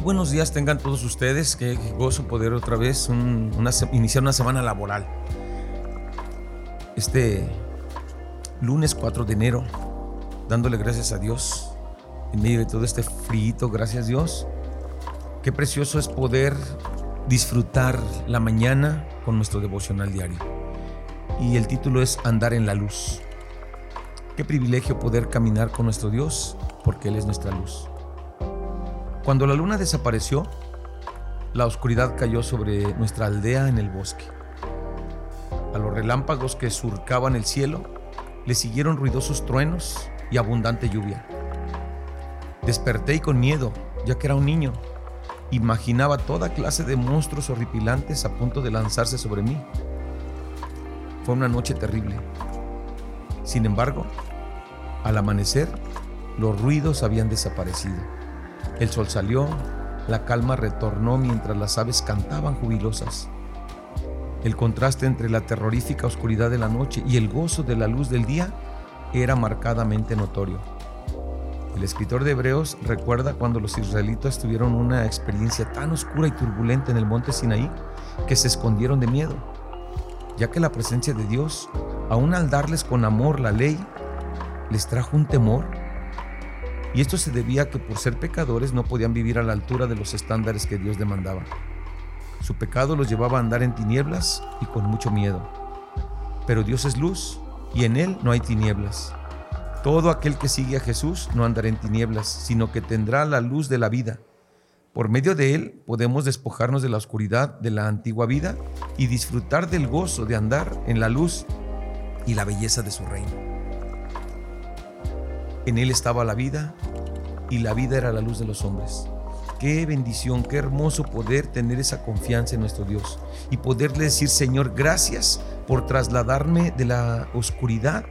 buenos días tengan todos ustedes. Qué gozo poder otra vez iniciar una semana laboral. Este lunes 4 de enero, dándole gracias a Dios en medio de todo este frío, gracias Dios. Qué precioso es poder disfrutar la mañana con nuestro devocional diario. Y el título es Andar en la luz. Qué privilegio poder caminar con nuestro Dios porque Él es nuestra luz. Cuando la luna desapareció, la oscuridad cayó sobre nuestra aldea en el bosque. A los relámpagos que surcaban el cielo le siguieron ruidosos truenos y abundante lluvia. Desperté y con miedo, ya que era un niño, imaginaba toda clase de monstruos horripilantes a punto de lanzarse sobre mí. Fue una noche terrible. Sin embargo, al amanecer, los ruidos habían desaparecido. El sol salió, la calma retornó mientras las aves cantaban jubilosas. El contraste entre la terrorífica oscuridad de la noche y el gozo de la luz del día era marcadamente notorio. El escritor de Hebreos recuerda cuando los israelitas tuvieron una experiencia tan oscura y turbulenta en el monte Sinaí que se escondieron de miedo, ya que la presencia de Dios, aun al darles con amor la ley, les trajo un temor y esto se debía a que por ser pecadores no podían vivir a la altura de los estándares que Dios demandaba. Su pecado los llevaba a andar en tinieblas y con mucho miedo. Pero Dios es luz y en Él no hay tinieblas. Todo aquel que sigue a Jesús no andará en tinieblas, sino que tendrá la luz de la vida. Por medio de Él podemos despojarnos de la oscuridad de la antigua vida y disfrutar del gozo de andar en la luz y la belleza de su reino. En Él estaba la vida y la vida era la luz de los hombres. Qué bendición, qué hermoso poder tener esa confianza en nuestro Dios y poderle decir, Señor, gracias por trasladarme de la oscuridad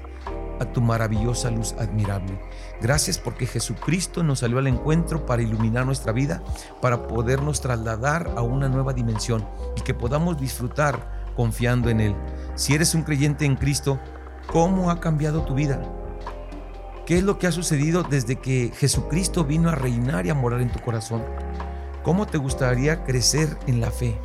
a tu maravillosa luz admirable. Gracias porque Jesucristo nos salió al encuentro para iluminar nuestra vida, para podernos trasladar a una nueva dimensión y que podamos disfrutar confiando en Él. Si eres un creyente en Cristo, ¿cómo ha cambiado tu vida? ¿Qué es lo que ha sucedido desde que Jesucristo vino a reinar y a morar en tu corazón? ¿Cómo te gustaría crecer en la fe?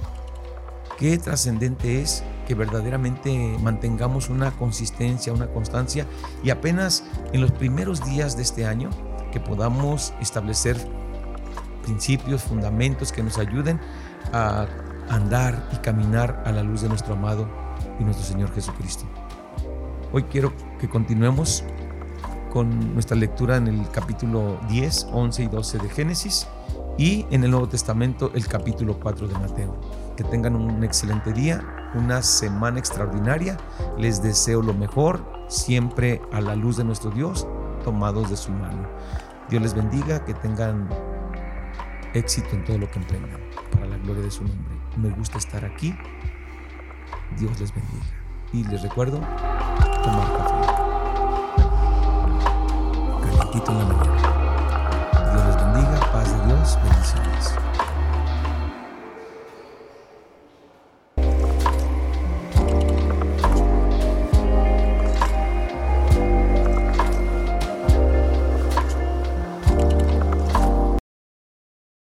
Qué trascendente es que verdaderamente mantengamos una consistencia, una constancia y apenas en los primeros días de este año que podamos establecer principios, fundamentos que nos ayuden a andar y caminar a la luz de nuestro amado y nuestro Señor Jesucristo. Hoy quiero que continuemos con nuestra lectura en el capítulo 10, 11 y 12 de Génesis y en el Nuevo Testamento el capítulo 4 de Mateo. Que tengan un excelente día, una semana extraordinaria. Les deseo lo mejor, siempre a la luz de nuestro Dios, tomados de su mano. Dios les bendiga, que tengan éxito en todo lo que emprendan, para la gloria de su nombre. Me gusta estar aquí. Dios les bendiga. Y les recuerdo en la mañana.